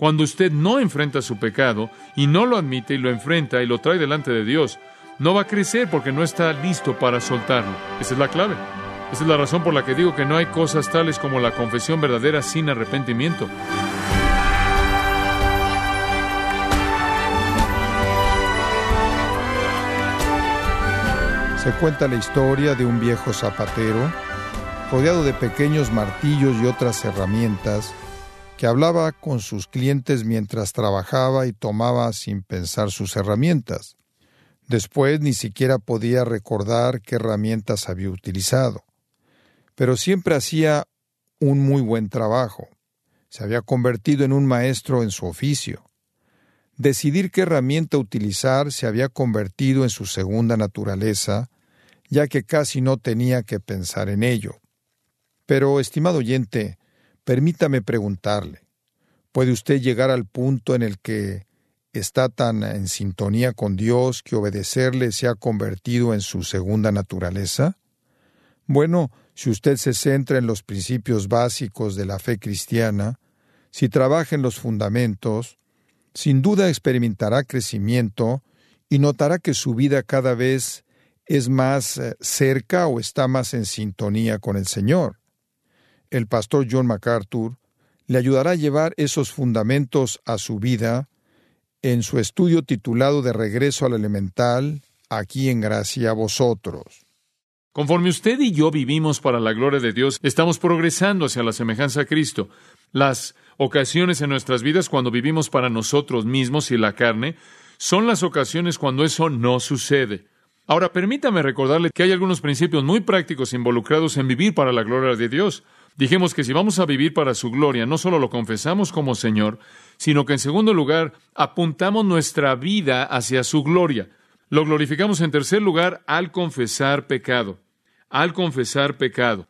Cuando usted no enfrenta su pecado y no lo admite y lo enfrenta y lo trae delante de Dios, no va a crecer porque no está listo para soltarlo. Esa es la clave. Esa es la razón por la que digo que no hay cosas tales como la confesión verdadera sin arrepentimiento. Se cuenta la historia de un viejo zapatero rodeado de pequeños martillos y otras herramientas que hablaba con sus clientes mientras trabajaba y tomaba sin pensar sus herramientas. Después ni siquiera podía recordar qué herramientas había utilizado. Pero siempre hacía un muy buen trabajo. Se había convertido en un maestro en su oficio. Decidir qué herramienta utilizar se había convertido en su segunda naturaleza, ya que casi no tenía que pensar en ello. Pero, estimado oyente, Permítame preguntarle, ¿puede usted llegar al punto en el que está tan en sintonía con Dios que obedecerle se ha convertido en su segunda naturaleza? Bueno, si usted se centra en los principios básicos de la fe cristiana, si trabaja en los fundamentos, sin duda experimentará crecimiento y notará que su vida cada vez es más eh, cerca o está más en sintonía con el Señor el pastor John MacArthur le ayudará a llevar esos fundamentos a su vida en su estudio titulado De regreso al elemental, aquí en gracia a vosotros. Conforme usted y yo vivimos para la gloria de Dios, estamos progresando hacia la semejanza a Cristo. Las ocasiones en nuestras vidas cuando vivimos para nosotros mismos y la carne son las ocasiones cuando eso no sucede. Ahora, permítame recordarle que hay algunos principios muy prácticos involucrados en vivir para la gloria de Dios. Dijimos que si vamos a vivir para su gloria, no solo lo confesamos como Señor, sino que en segundo lugar apuntamos nuestra vida hacia su gloria. Lo glorificamos en tercer lugar al confesar pecado. Al confesar pecado.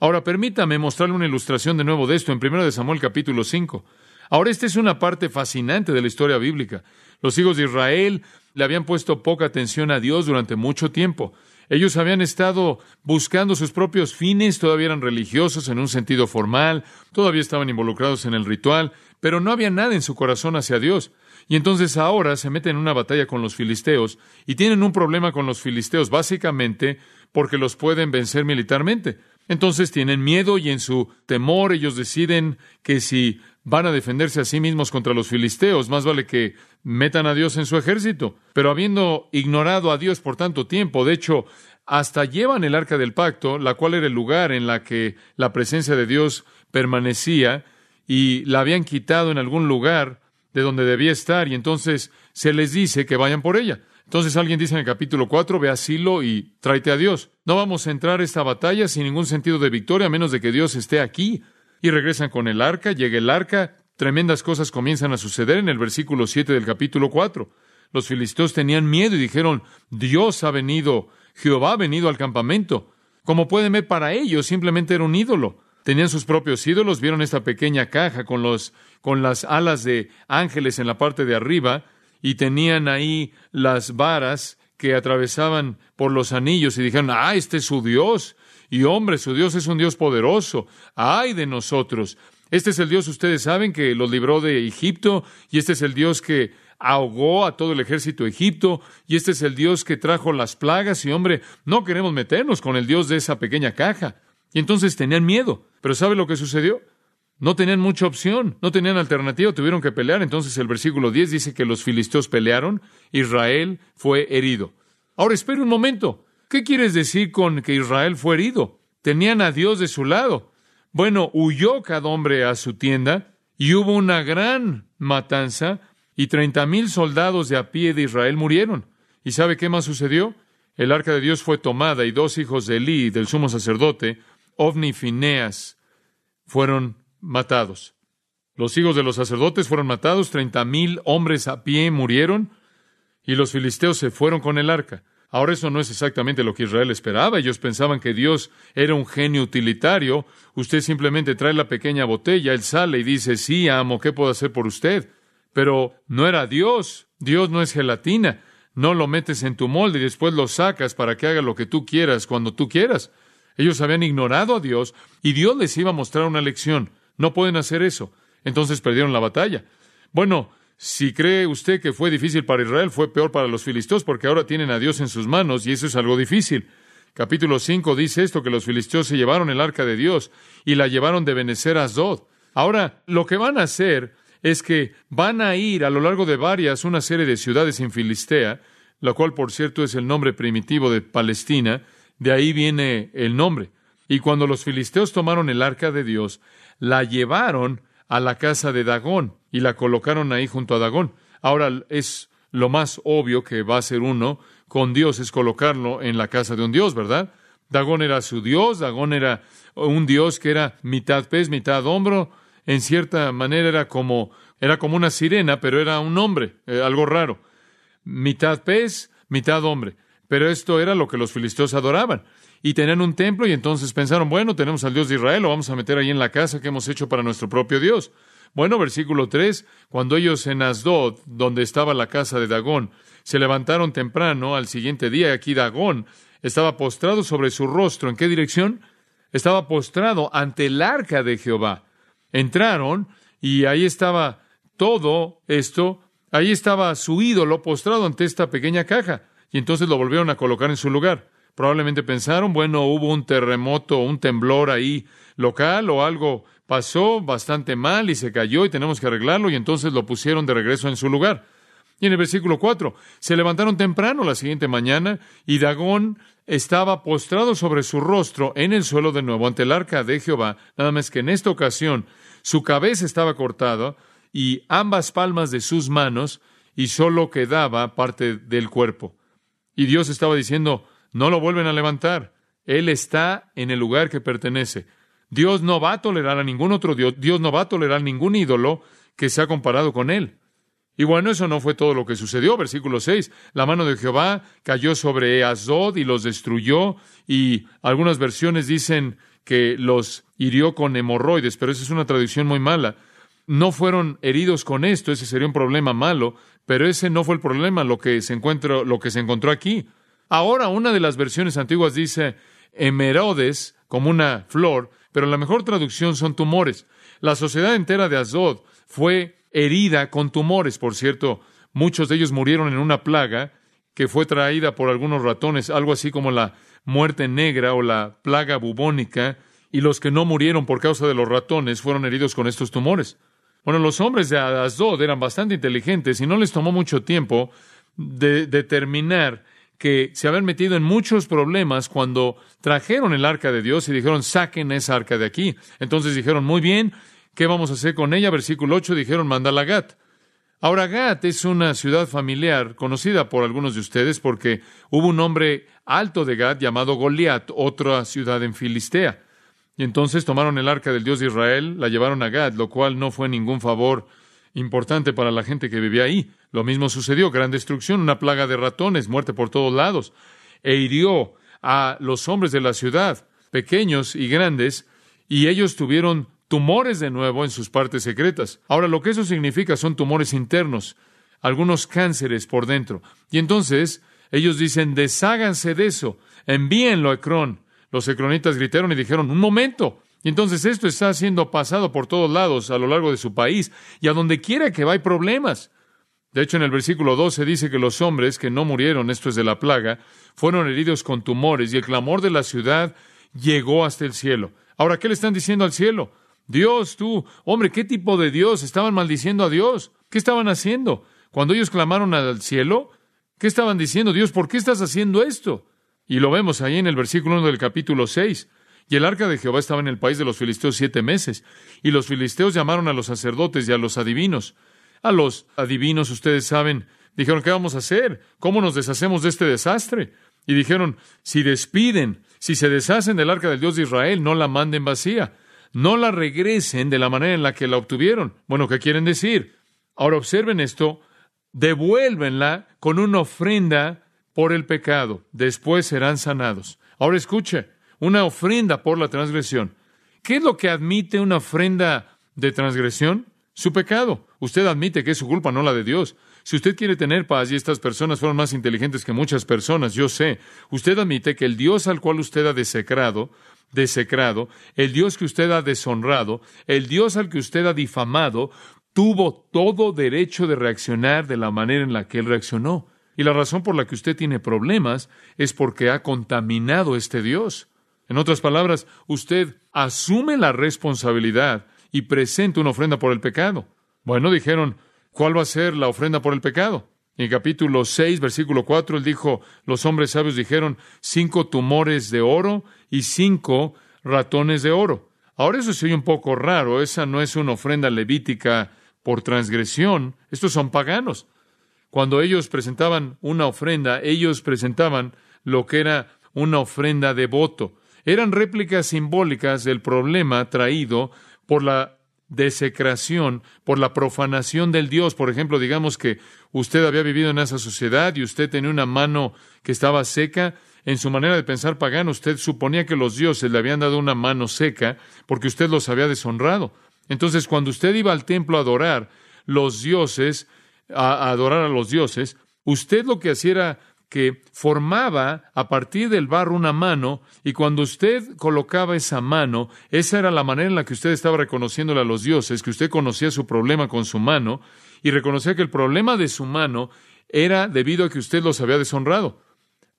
Ahora permítame mostrarle una ilustración de nuevo de esto en 1 Samuel capítulo 5. Ahora esta es una parte fascinante de la historia bíblica. Los hijos de Israel le habían puesto poca atención a Dios durante mucho tiempo. Ellos habían estado buscando sus propios fines, todavía eran religiosos en un sentido formal, todavía estaban involucrados en el ritual, pero no había nada en su corazón hacia Dios. Y entonces ahora se meten en una batalla con los filisteos y tienen un problema con los filisteos básicamente porque los pueden vencer militarmente. Entonces tienen miedo y en su temor ellos deciden que si van a defenderse a sí mismos contra los filisteos, más vale que metan a Dios en su ejército. Pero habiendo ignorado a Dios por tanto tiempo, de hecho, hasta llevan el arca del pacto, la cual era el lugar en la que la presencia de Dios permanecía, y la habían quitado en algún lugar de donde debía estar, y entonces se les dice que vayan por ella. Entonces alguien dice en el capítulo 4, ve a Silo y tráete a Dios. No vamos a entrar a esta batalla sin ningún sentido de victoria, a menos de que Dios esté aquí y regresan con el arca, llega el arca, tremendas cosas comienzan a suceder en el versículo 7 del capítulo 4. Los filisteos tenían miedo y dijeron, Dios ha venido, Jehová ha venido al campamento. Como pueden ver, para ellos simplemente era un ídolo. Tenían sus propios ídolos, vieron esta pequeña caja con, los, con las alas de ángeles en la parte de arriba y tenían ahí las varas que atravesaban por los anillos y dijeron, ah, este es su Dios. Y hombre, su Dios es un Dios poderoso. ¡Ay de nosotros! Este es el Dios, ustedes saben, que los libró de Egipto, y este es el Dios que ahogó a todo el ejército de Egipto, y este es el Dios que trajo las plagas, y hombre, no queremos meternos con el Dios de esa pequeña caja. Y entonces tenían miedo. Pero ¿sabe lo que sucedió? No tenían mucha opción, no tenían alternativa, tuvieron que pelear. Entonces el versículo 10 dice que los filisteos pelearon, Israel fue herido. Ahora espere un momento. ¿Qué quieres decir con que Israel fue herido? Tenían a Dios de su lado. Bueno, huyó cada hombre a su tienda y hubo una gran matanza y treinta mil soldados de a pie de Israel murieron. ¿Y sabe qué más sucedió? El arca de Dios fue tomada y dos hijos de Elí, del sumo sacerdote, Ovni y Fineas, fueron matados. Los hijos de los sacerdotes fueron matados, treinta mil hombres a pie murieron y los filisteos se fueron con el arca. Ahora eso no es exactamente lo que Israel esperaba. Ellos pensaban que Dios era un genio utilitario. Usted simplemente trae la pequeña botella, él sale y dice, sí, amo, ¿qué puedo hacer por usted? Pero no era Dios. Dios no es gelatina. No lo metes en tu molde y después lo sacas para que haga lo que tú quieras cuando tú quieras. Ellos habían ignorado a Dios y Dios les iba a mostrar una lección. No pueden hacer eso. Entonces perdieron la batalla. Bueno, si cree usted que fue difícil para Israel, fue peor para los filisteos porque ahora tienen a Dios en sus manos y eso es algo difícil. Capítulo 5 dice esto, que los filisteos se llevaron el arca de Dios y la llevaron de Benecer a Asdod. Ahora, lo que van a hacer es que van a ir a lo largo de varias, una serie de ciudades en Filistea, la cual, por cierto, es el nombre primitivo de Palestina, de ahí viene el nombre. Y cuando los filisteos tomaron el arca de Dios, la llevaron a la casa de Dagón y la colocaron ahí junto a Dagón. Ahora es lo más obvio que va a ser uno con Dios, es colocarlo en la casa de un Dios, ¿verdad? Dagón era su Dios, Dagón era un Dios que era mitad pez, mitad hombro, en cierta manera era como, era como una sirena, pero era un hombre, eh, algo raro. Mitad pez, mitad hombre. Pero esto era lo que los filisteos adoraban. Y tenían un templo y entonces pensaron, bueno, tenemos al Dios de Israel, lo vamos a meter ahí en la casa que hemos hecho para nuestro propio Dios. Bueno, versículo 3, cuando ellos en Asdod, donde estaba la casa de Dagón, se levantaron temprano al siguiente día, aquí Dagón estaba postrado sobre su rostro. ¿En qué dirección? Estaba postrado ante el arca de Jehová. Entraron y ahí estaba todo esto, ahí estaba su ídolo postrado ante esta pequeña caja y entonces lo volvieron a colocar en su lugar. Probablemente pensaron, bueno, hubo un terremoto, un temblor ahí local o algo pasó bastante mal y se cayó y tenemos que arreglarlo y entonces lo pusieron de regreso en su lugar. Y en el versículo 4, se levantaron temprano la siguiente mañana y Dagón estaba postrado sobre su rostro en el suelo de nuevo ante el arca de Jehová, nada más que en esta ocasión su cabeza estaba cortada y ambas palmas de sus manos y solo quedaba parte del cuerpo. Y Dios estaba diciendo, no lo vuelven a levantar. Él está en el lugar que pertenece. Dios no va a tolerar a ningún otro Dios. Dios no va a tolerar ningún ídolo que sea comparado con Él. Y bueno, eso no fue todo lo que sucedió. Versículo 6. La mano de Jehová cayó sobre Azod y los destruyó. Y algunas versiones dicen que los hirió con hemorroides, pero esa es una traducción muy mala. No fueron heridos con esto, ese sería un problema malo, pero ese no fue el problema, lo que se encuentra, lo que se encontró aquí. Ahora, una de las versiones antiguas dice emerodes, como una flor, pero la mejor traducción son tumores. La sociedad entera de Azod fue herida con tumores, por cierto. Muchos de ellos murieron en una plaga que fue traída por algunos ratones, algo así como la muerte negra o la plaga bubónica, y los que no murieron por causa de los ratones fueron heridos con estos tumores. Bueno, los hombres de Asdod eran bastante inteligentes y no les tomó mucho tiempo de determinar que se habían metido en muchos problemas cuando trajeron el arca de Dios y dijeron, saquen esa arca de aquí. Entonces dijeron, muy bien, ¿qué vamos a hacer con ella? Versículo 8 dijeron, mándala a Gat. Ahora, Gat es una ciudad familiar conocida por algunos de ustedes porque hubo un hombre alto de Gat llamado Goliat, otra ciudad en Filistea. Y entonces tomaron el arca del Dios de Israel, la llevaron a Gad, lo cual no fue ningún favor importante para la gente que vivía ahí. Lo mismo sucedió, gran destrucción, una plaga de ratones, muerte por todos lados, e hirió a los hombres de la ciudad, pequeños y grandes, y ellos tuvieron tumores de nuevo en sus partes secretas. Ahora, lo que eso significa son tumores internos, algunos cánceres por dentro. Y entonces ellos dicen, desháganse de eso, envíenlo a Ecrón. Los ecronitas gritaron y dijeron, un momento. Y entonces esto está siendo pasado por todos lados a lo largo de su país y a donde quiera que va hay problemas. De hecho, en el versículo 12 dice que los hombres que no murieron, esto es de la plaga, fueron heridos con tumores y el clamor de la ciudad llegó hasta el cielo. Ahora, ¿qué le están diciendo al cielo? Dios, tú, hombre, ¿qué tipo de Dios? Estaban maldiciendo a Dios. ¿Qué estaban haciendo? Cuando ellos clamaron al cielo, ¿qué estaban diciendo? Dios, ¿por qué estás haciendo esto? Y lo vemos ahí en el versículo 1 del capítulo 6. Y el arca de Jehová estaba en el país de los filisteos siete meses. Y los filisteos llamaron a los sacerdotes y a los adivinos. A los adivinos, ustedes saben, dijeron, ¿qué vamos a hacer? ¿Cómo nos deshacemos de este desastre? Y dijeron, si despiden, si se deshacen del arca del Dios de Israel, no la manden vacía. No la regresen de la manera en la que la obtuvieron. Bueno, ¿qué quieren decir? Ahora observen esto, devuélvenla con una ofrenda por el pecado, después serán sanados. Ahora escuche, una ofrenda por la transgresión. ¿Qué es lo que admite una ofrenda de transgresión? Su pecado. Usted admite que es su culpa, no la de Dios. Si usted quiere tener paz y estas personas fueron más inteligentes que muchas personas, yo sé, usted admite que el Dios al cual usted ha desecrado, desecrado, el Dios que usted ha deshonrado, el Dios al que usted ha difamado, tuvo todo derecho de reaccionar de la manera en la que él reaccionó. Y la razón por la que usted tiene problemas es porque ha contaminado este Dios. En otras palabras, usted asume la responsabilidad y presenta una ofrenda por el pecado. Bueno, dijeron, ¿cuál va a ser la ofrenda por el pecado? En capítulo 6, versículo 4, él dijo, los hombres sabios dijeron, cinco tumores de oro y cinco ratones de oro. Ahora eso se oye un poco raro, esa no es una ofrenda levítica por transgresión, estos son paganos. Cuando ellos presentaban una ofrenda, ellos presentaban lo que era una ofrenda de voto. Eran réplicas simbólicas del problema traído por la desecración, por la profanación del Dios. Por ejemplo, digamos que usted había vivido en esa sociedad y usted tenía una mano que estaba seca. En su manera de pensar pagano, usted suponía que los dioses le habían dado una mano seca porque usted los había deshonrado. Entonces, cuando usted iba al templo a adorar los dioses, a, adorar a los dioses, usted lo que hacía era que formaba a partir del barro una mano y cuando usted colocaba esa mano, esa era la manera en la que usted estaba reconociéndole a los dioses, que usted conocía su problema con su mano y reconocía que el problema de su mano era debido a que usted los había deshonrado.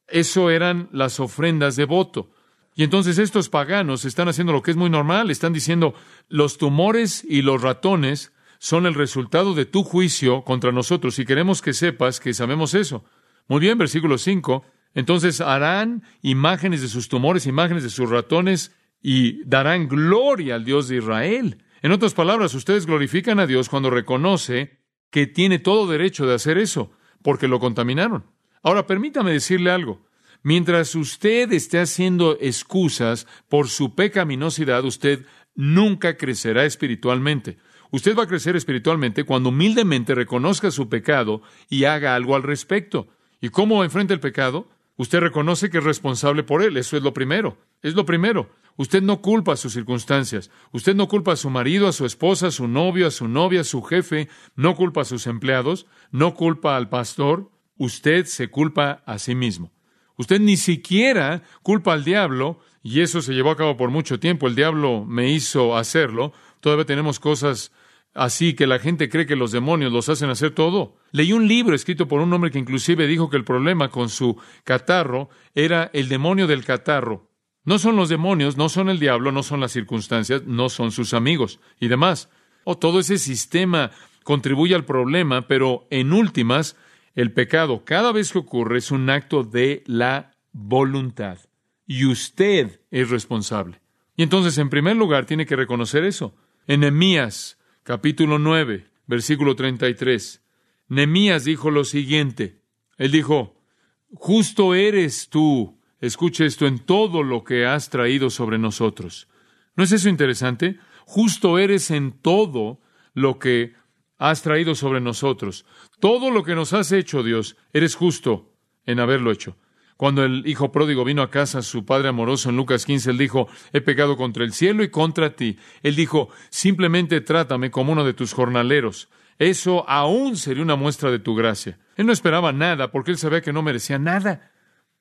Eso eran las ofrendas de voto. Y entonces estos paganos están haciendo lo que es muy normal, están diciendo, los tumores y los ratones son el resultado de tu juicio contra nosotros y queremos que sepas que sabemos eso. Muy bien, versículo 5. Entonces harán imágenes de sus tumores, imágenes de sus ratones y darán gloria al Dios de Israel. En otras palabras, ustedes glorifican a Dios cuando reconoce que tiene todo derecho de hacer eso, porque lo contaminaron. Ahora, permítame decirle algo. Mientras usted esté haciendo excusas por su pecaminosidad, usted nunca crecerá espiritualmente. Usted va a crecer espiritualmente cuando humildemente reconozca su pecado y haga algo al respecto. ¿Y cómo enfrenta el pecado? Usted reconoce que es responsable por él. Eso es lo primero. Es lo primero. Usted no culpa a sus circunstancias. Usted no culpa a su marido, a su esposa, a su novio, a su novia, a su jefe. No culpa a sus empleados. No culpa al pastor. Usted se culpa a sí mismo. Usted ni siquiera culpa al diablo, y eso se llevó a cabo por mucho tiempo. El diablo me hizo hacerlo. Todavía tenemos cosas así que la gente cree que los demonios los hacen hacer todo. Leí un libro escrito por un hombre que inclusive dijo que el problema con su catarro era el demonio del catarro. No son los demonios, no son el diablo, no son las circunstancias, no son sus amigos y demás. O todo ese sistema contribuye al problema, pero en últimas el pecado, cada vez que ocurre, es un acto de la voluntad. Y usted es responsable. Y entonces, en primer lugar, tiene que reconocer eso. En Nehemías, capítulo 9, versículo 33, Nehemías dijo lo siguiente. Él dijo, justo eres tú, escuche esto, en todo lo que has traído sobre nosotros. ¿No es eso interesante? Justo eres en todo lo que has traído sobre nosotros. Todo lo que nos has hecho, Dios, eres justo en haberlo hecho. Cuando el hijo pródigo vino a casa, su padre amoroso en Lucas 15, él dijo, he pecado contra el cielo y contra ti. Él dijo, simplemente trátame como uno de tus jornaleros. Eso aún sería una muestra de tu gracia. Él no esperaba nada porque él sabía que no merecía nada.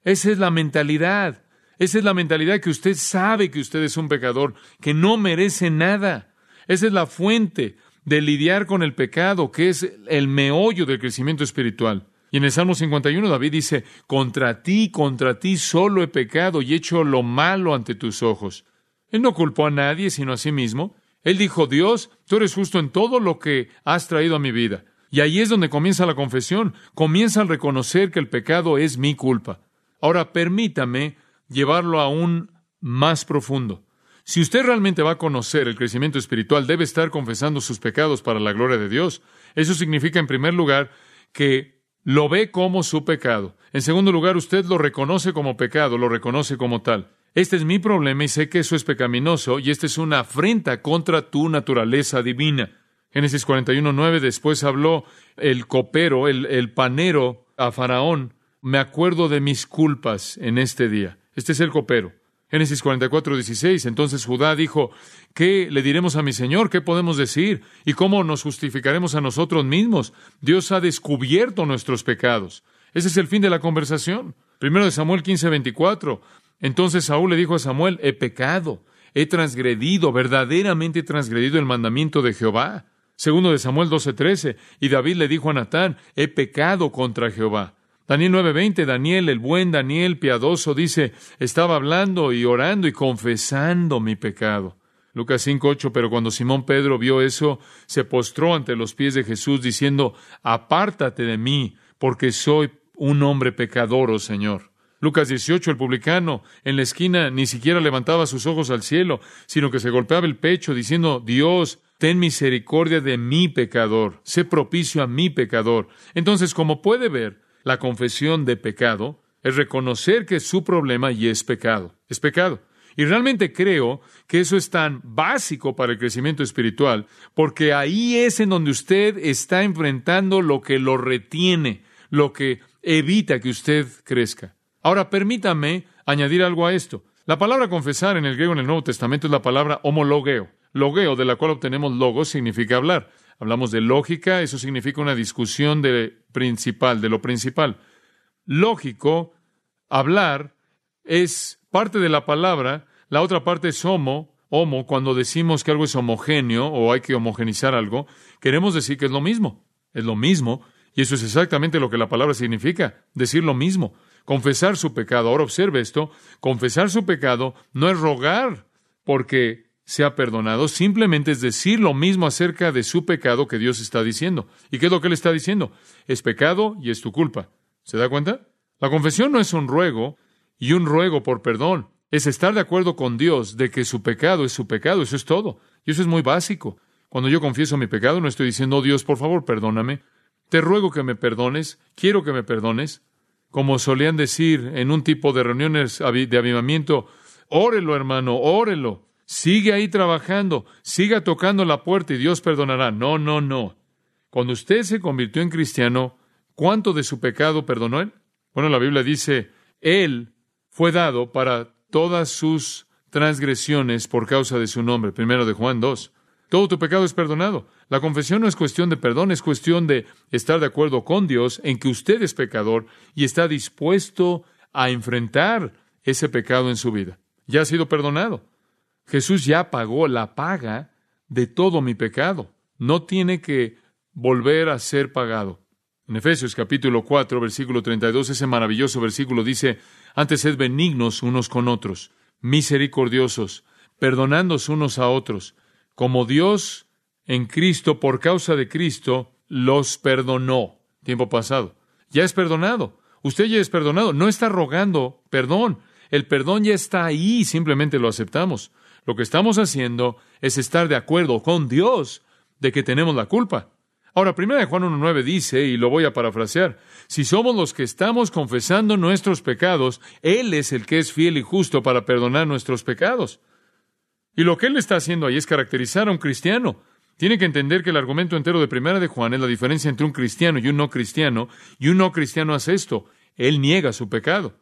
Esa es la mentalidad. Esa es la mentalidad que usted sabe que usted es un pecador, que no merece nada. Esa es la fuente de lidiar con el pecado, que es el meollo del crecimiento espiritual. Y en el Salmo 51 David dice, contra ti, contra ti solo he pecado y hecho lo malo ante tus ojos. Él no culpó a nadie sino a sí mismo. Él dijo, Dios, tú eres justo en todo lo que has traído a mi vida. Y ahí es donde comienza la confesión, comienza al reconocer que el pecado es mi culpa. Ahora permítame llevarlo aún más profundo. Si usted realmente va a conocer el crecimiento espiritual, debe estar confesando sus pecados para la gloria de Dios. Eso significa, en primer lugar, que lo ve como su pecado. En segundo lugar, usted lo reconoce como pecado, lo reconoce como tal. Este es mi problema y sé que eso es pecaminoso y esta es una afrenta contra tu naturaleza divina. Génesis 41.9 después habló el copero, el, el panero a Faraón. Me acuerdo de mis culpas en este día. Este es el copero. Génesis 44, 16. Entonces Judá dijo, ¿qué le diremos a mi Señor? ¿Qué podemos decir? ¿Y cómo nos justificaremos a nosotros mismos? Dios ha descubierto nuestros pecados. Ese es el fin de la conversación. Primero de Samuel 15, 24. Entonces Saúl le dijo a Samuel, he pecado, he transgredido, verdaderamente he transgredido el mandamiento de Jehová. Segundo de Samuel 12:13, y David le dijo a Natán, he pecado contra Jehová. Daniel 9:20, Daniel, el buen Daniel piadoso, dice, estaba hablando y orando y confesando mi pecado. Lucas 5:8, pero cuando Simón Pedro vio eso, se postró ante los pies de Jesús diciendo, apártate de mí, porque soy un hombre pecador, oh Señor. Lucas 18, el publicano en la esquina ni siquiera levantaba sus ojos al cielo, sino que se golpeaba el pecho diciendo, Dios, ten misericordia de mi pecador, sé propicio a mi pecador. Entonces, como puede ver, la confesión de pecado es reconocer que su problema y es pecado, es pecado. Y realmente creo que eso es tan básico para el crecimiento espiritual, porque ahí es en donde usted está enfrentando lo que lo retiene, lo que evita que usted crezca. Ahora, permítame añadir algo a esto. La palabra confesar en el griego en el Nuevo Testamento es la palabra homologeo. Logeo, de la cual obtenemos logos, significa hablar. Hablamos de lógica, eso significa una discusión de principal, de lo principal. Lógico, hablar, es parte de la palabra, la otra parte es homo, homo, cuando decimos que algo es homogéneo o hay que homogenizar algo, queremos decir que es lo mismo, es lo mismo, y eso es exactamente lo que la palabra significa, decir lo mismo, confesar su pecado. Ahora observe esto, confesar su pecado no es rogar porque sea perdonado, simplemente es decir lo mismo acerca de su pecado que Dios está diciendo. ¿Y qué es lo que Él está diciendo? Es pecado y es tu culpa. ¿Se da cuenta? La confesión no es un ruego y un ruego por perdón. Es estar de acuerdo con Dios de que su pecado es su pecado. Eso es todo. Y eso es muy básico. Cuando yo confieso mi pecado, no estoy diciendo, Dios, por favor, perdóname. Te ruego que me perdones. Quiero que me perdones. Como solían decir en un tipo de reuniones de avivamiento, órelo, hermano, órelo. Sigue ahí trabajando, siga tocando la puerta y Dios perdonará. No, no, no. Cuando usted se convirtió en cristiano, ¿cuánto de su pecado perdonó él? Bueno, la Biblia dice, Él fue dado para todas sus transgresiones por causa de su nombre. Primero de Juan 2. Todo tu pecado es perdonado. La confesión no es cuestión de perdón, es cuestión de estar de acuerdo con Dios en que usted es pecador y está dispuesto a enfrentar ese pecado en su vida. Ya ha sido perdonado. Jesús ya pagó la paga de todo mi pecado. No tiene que volver a ser pagado. En Efesios capítulo 4, versículo 32, ese maravilloso versículo dice, antes sed benignos unos con otros, misericordiosos, perdonándoos unos a otros, como Dios en Cristo, por causa de Cristo, los perdonó. Tiempo pasado. Ya es perdonado. Usted ya es perdonado. No está rogando perdón. El perdón ya está ahí, simplemente lo aceptamos. Lo que estamos haciendo es estar de acuerdo con Dios de que tenemos la culpa. Ahora, 1 Juan 1.9 dice, y lo voy a parafrasear, si somos los que estamos confesando nuestros pecados, Él es el que es fiel y justo para perdonar nuestros pecados. Y lo que Él está haciendo ahí es caracterizar a un cristiano. Tiene que entender que el argumento entero de Primera de Juan es la diferencia entre un cristiano y un no cristiano, y un no cristiano hace esto, él niega su pecado.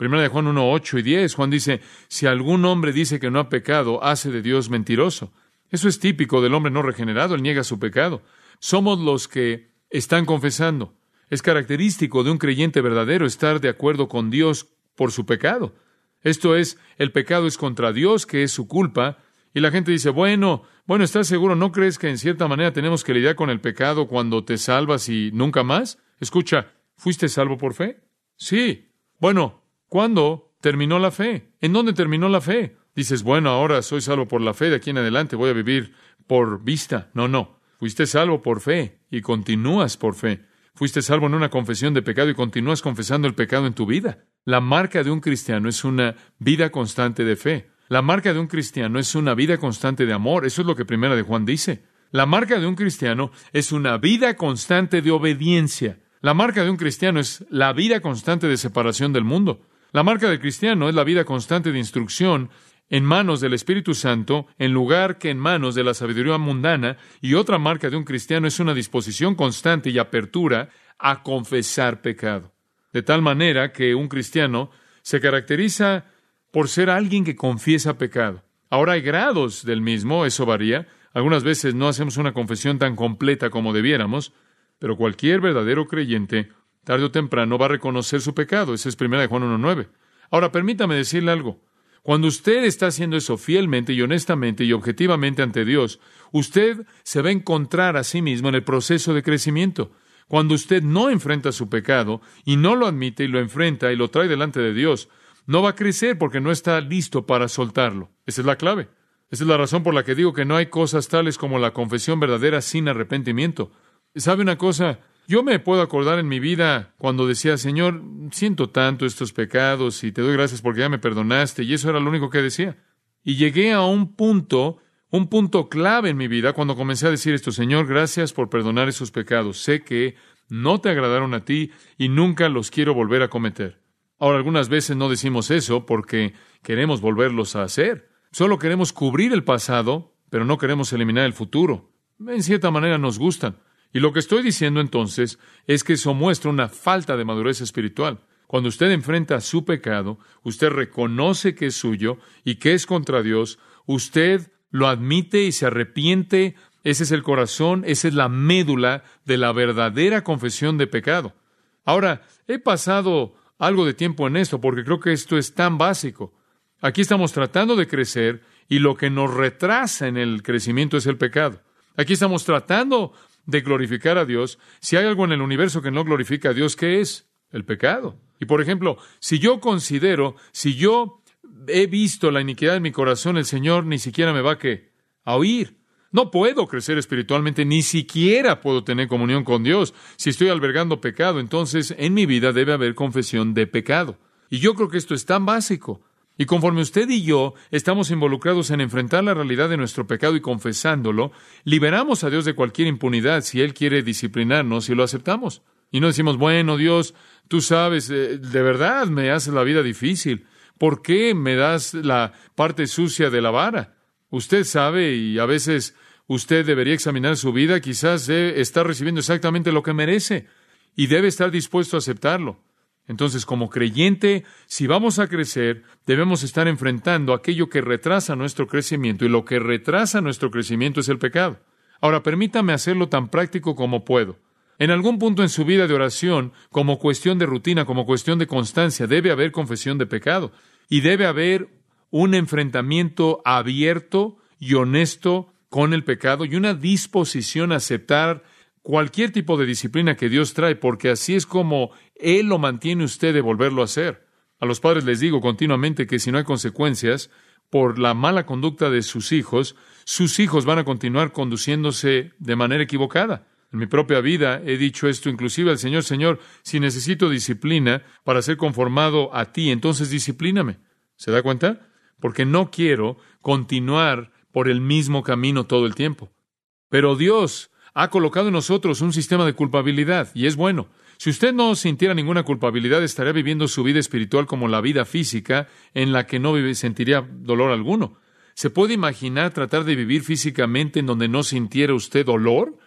Primera de Juan 1, 8 y 10, Juan dice, si algún hombre dice que no ha pecado, hace de Dios mentiroso. Eso es típico del hombre no regenerado, él niega su pecado. Somos los que están confesando. Es característico de un creyente verdadero estar de acuerdo con Dios por su pecado. Esto es, el pecado es contra Dios, que es su culpa, y la gente dice, bueno, bueno, ¿estás seguro? ¿No crees que en cierta manera tenemos que lidiar con el pecado cuando te salvas y nunca más? Escucha, ¿fuiste salvo por fe? Sí. Bueno, ¿cuándo terminó la fe? ¿En dónde terminó la fe? Dices, bueno, ahora soy salvo por la fe, de aquí en adelante voy a vivir por vista. No, no. Fuiste salvo por fe y continúas por fe. Fuiste salvo en una confesión de pecado y continúas confesando el pecado en tu vida. La marca de un cristiano es una vida constante de fe. La marca de un cristiano es una vida constante de amor. Eso es lo que Primera de Juan dice. La marca de un cristiano es una vida constante de obediencia. La marca de un cristiano es la vida constante de separación del mundo. La marca del cristiano es la vida constante de instrucción en manos del Espíritu Santo en lugar que en manos de la sabiduría mundana. Y otra marca de un cristiano es una disposición constante y apertura a confesar pecado. De tal manera que un cristiano se caracteriza por ser alguien que confiesa pecado. Ahora hay grados del mismo, eso varía. Algunas veces no hacemos una confesión tan completa como debiéramos, pero cualquier verdadero creyente, tarde o temprano, va a reconocer su pecado. Ese es 1 de Juan 1.9. Ahora, permítame decirle algo. Cuando usted está haciendo eso fielmente y honestamente y objetivamente ante Dios, usted se va a encontrar a sí mismo en el proceso de crecimiento. Cuando usted no enfrenta su pecado y no lo admite y lo enfrenta y lo trae delante de Dios, no va a crecer porque no está listo para soltarlo. Esa es la clave. Esa es la razón por la que digo que no hay cosas tales como la confesión verdadera sin arrepentimiento. ¿Sabe una cosa? Yo me puedo acordar en mi vida cuando decía, Señor, siento tanto estos pecados y te doy gracias porque ya me perdonaste, y eso era lo único que decía. Y llegué a un punto, un punto clave en mi vida cuando comencé a decir esto, Señor, gracias por perdonar esos pecados. Sé que no te agradaron a ti y nunca los quiero volver a cometer. Ahora, algunas veces no decimos eso porque queremos volverlos a hacer. Solo queremos cubrir el pasado, pero no queremos eliminar el futuro. En cierta manera nos gustan. Y lo que estoy diciendo entonces es que eso muestra una falta de madurez espiritual. Cuando usted enfrenta su pecado, usted reconoce que es suyo y que es contra Dios, usted lo admite y se arrepiente, ese es el corazón, esa es la médula de la verdadera confesión de pecado. Ahora, he pasado algo de tiempo en esto porque creo que esto es tan básico. Aquí estamos tratando de crecer y lo que nos retrasa en el crecimiento es el pecado. Aquí estamos tratando de glorificar a Dios, si hay algo en el universo que no glorifica a Dios, ¿qué es? El pecado. Y por ejemplo, si yo considero, si yo he visto la iniquidad en mi corazón, el Señor ni siquiera me va a, oír. No puedo crecer espiritualmente, ni siquiera puedo tener comunión con Dios. Si estoy albergando pecado, entonces en mi vida debe haber confesión de pecado. Y yo creo que esto es tan básico. Y conforme usted y yo estamos involucrados en enfrentar la realidad de nuestro pecado y confesándolo, liberamos a Dios de cualquier impunidad si Él quiere disciplinarnos y lo aceptamos. Y no decimos, bueno, Dios, tú sabes, eh, de verdad me haces la vida difícil. ¿Por qué me das la parte sucia de la vara? Usted sabe y a veces usted debería examinar su vida, quizás está recibiendo exactamente lo que merece y debe estar dispuesto a aceptarlo. Entonces, como creyente, si vamos a crecer, debemos estar enfrentando aquello que retrasa nuestro crecimiento, y lo que retrasa nuestro crecimiento es el pecado. Ahora, permítame hacerlo tan práctico como puedo. En algún punto en su vida de oración, como cuestión de rutina, como cuestión de constancia, debe haber confesión de pecado, y debe haber un enfrentamiento abierto y honesto con el pecado y una disposición a aceptar cualquier tipo de disciplina que Dios trae, porque así es como Él lo mantiene usted de volverlo a hacer. A los padres les digo continuamente que si no hay consecuencias por la mala conducta de sus hijos, sus hijos van a continuar conduciéndose de manera equivocada. En mi propia vida he dicho esto inclusive al Señor, Señor, si necesito disciplina para ser conformado a ti, entonces disciplíname. ¿Se da cuenta? Porque no quiero continuar por el mismo camino todo el tiempo. Pero Dios ha colocado en nosotros un sistema de culpabilidad y es bueno. Si usted no sintiera ninguna culpabilidad, estaría viviendo su vida espiritual como la vida física en la que no sentiría dolor alguno. ¿Se puede imaginar tratar de vivir físicamente en donde no sintiera usted dolor?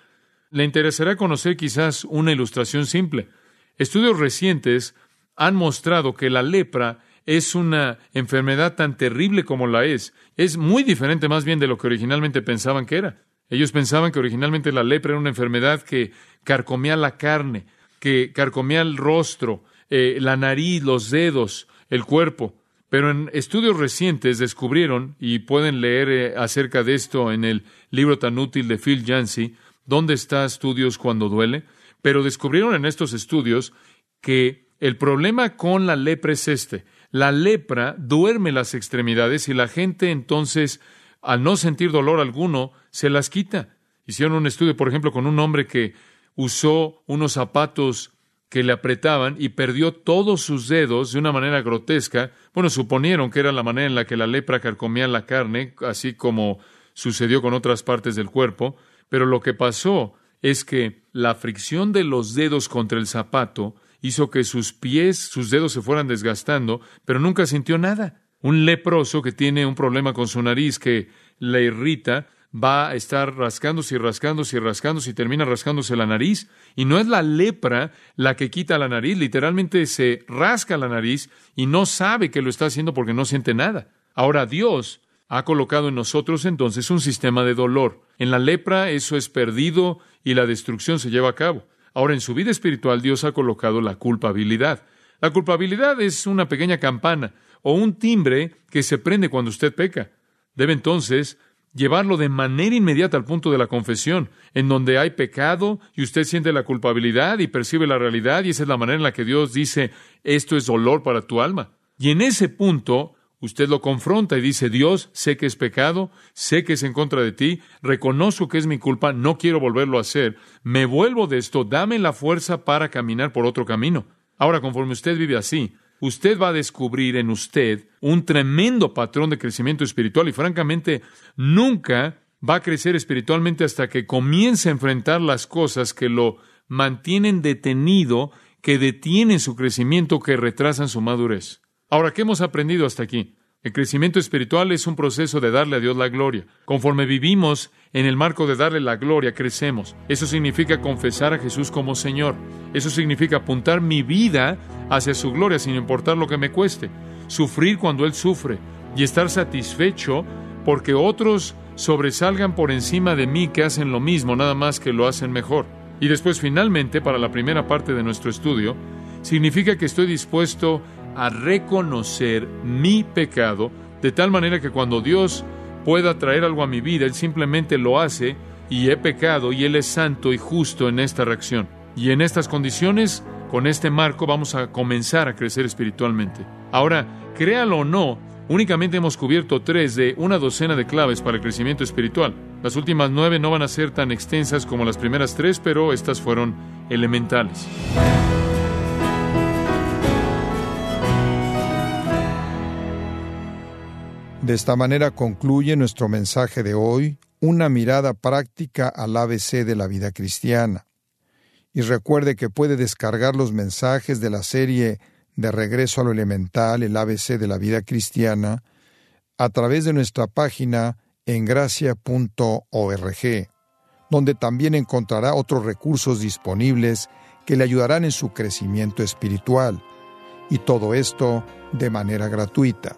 Le interesará conocer quizás una ilustración simple. Estudios recientes han mostrado que la lepra es una enfermedad tan terrible como la es. Es muy diferente más bien de lo que originalmente pensaban que era. Ellos pensaban que originalmente la lepra era una enfermedad que carcomía la carne, que carcomía el rostro, eh, la nariz, los dedos, el cuerpo. Pero en estudios recientes descubrieron, y pueden leer eh, acerca de esto en el libro tan útil de Phil Yancey, ¿Dónde está estudios cuando duele? Pero descubrieron en estos estudios que el problema con la lepra es este. La lepra duerme las extremidades y la gente entonces al no sentir dolor alguno, se las quita. Hicieron un estudio, por ejemplo, con un hombre que usó unos zapatos que le apretaban y perdió todos sus dedos de una manera grotesca. Bueno, suponieron que era la manera en la que la lepra carcomía la carne, así como sucedió con otras partes del cuerpo, pero lo que pasó es que la fricción de los dedos contra el zapato hizo que sus pies, sus dedos se fueran desgastando, pero nunca sintió nada. Un leproso que tiene un problema con su nariz que le irrita, va a estar rascándose y rascándose y rascándose y termina rascándose la nariz. Y no es la lepra la que quita la nariz, literalmente se rasca la nariz y no sabe que lo está haciendo porque no siente nada. Ahora Dios ha colocado en nosotros entonces un sistema de dolor. En la lepra eso es perdido y la destrucción se lleva a cabo. Ahora en su vida espiritual Dios ha colocado la culpabilidad. La culpabilidad es una pequeña campana o un timbre que se prende cuando usted peca. Debe entonces llevarlo de manera inmediata al punto de la confesión, en donde hay pecado y usted siente la culpabilidad y percibe la realidad y esa es la manera en la que Dios dice, esto es dolor para tu alma. Y en ese punto, usted lo confronta y dice, Dios, sé que es pecado, sé que es en contra de ti, reconozco que es mi culpa, no quiero volverlo a hacer, me vuelvo de esto, dame la fuerza para caminar por otro camino. Ahora, conforme usted vive así, usted va a descubrir en usted un tremendo patrón de crecimiento espiritual y francamente nunca va a crecer espiritualmente hasta que comience a enfrentar las cosas que lo mantienen detenido, que detienen su crecimiento, que retrasan su madurez. Ahora, ¿qué hemos aprendido hasta aquí? El crecimiento espiritual es un proceso de darle a Dios la gloria. Conforme vivimos en el marco de darle la gloria, crecemos. Eso significa confesar a Jesús como Señor. Eso significa apuntar mi vida hacia su gloria sin importar lo que me cueste. Sufrir cuando Él sufre y estar satisfecho porque otros sobresalgan por encima de mí que hacen lo mismo, nada más que lo hacen mejor. Y después, finalmente, para la primera parte de nuestro estudio, significa que estoy dispuesto a reconocer mi pecado, de tal manera que cuando Dios pueda traer algo a mi vida, Él simplemente lo hace y he pecado y Él es santo y justo en esta reacción. Y en estas condiciones, con este marco, vamos a comenzar a crecer espiritualmente. Ahora, créalo o no, únicamente hemos cubierto tres de una docena de claves para el crecimiento espiritual. Las últimas nueve no van a ser tan extensas como las primeras tres, pero estas fueron elementales. De esta manera concluye nuestro mensaje de hoy, una mirada práctica al ABC de la vida cristiana. Y recuerde que puede descargar los mensajes de la serie de Regreso a lo Elemental, el ABC de la vida cristiana, a través de nuestra página en gracia.org, donde también encontrará otros recursos disponibles que le ayudarán en su crecimiento espiritual, y todo esto de manera gratuita.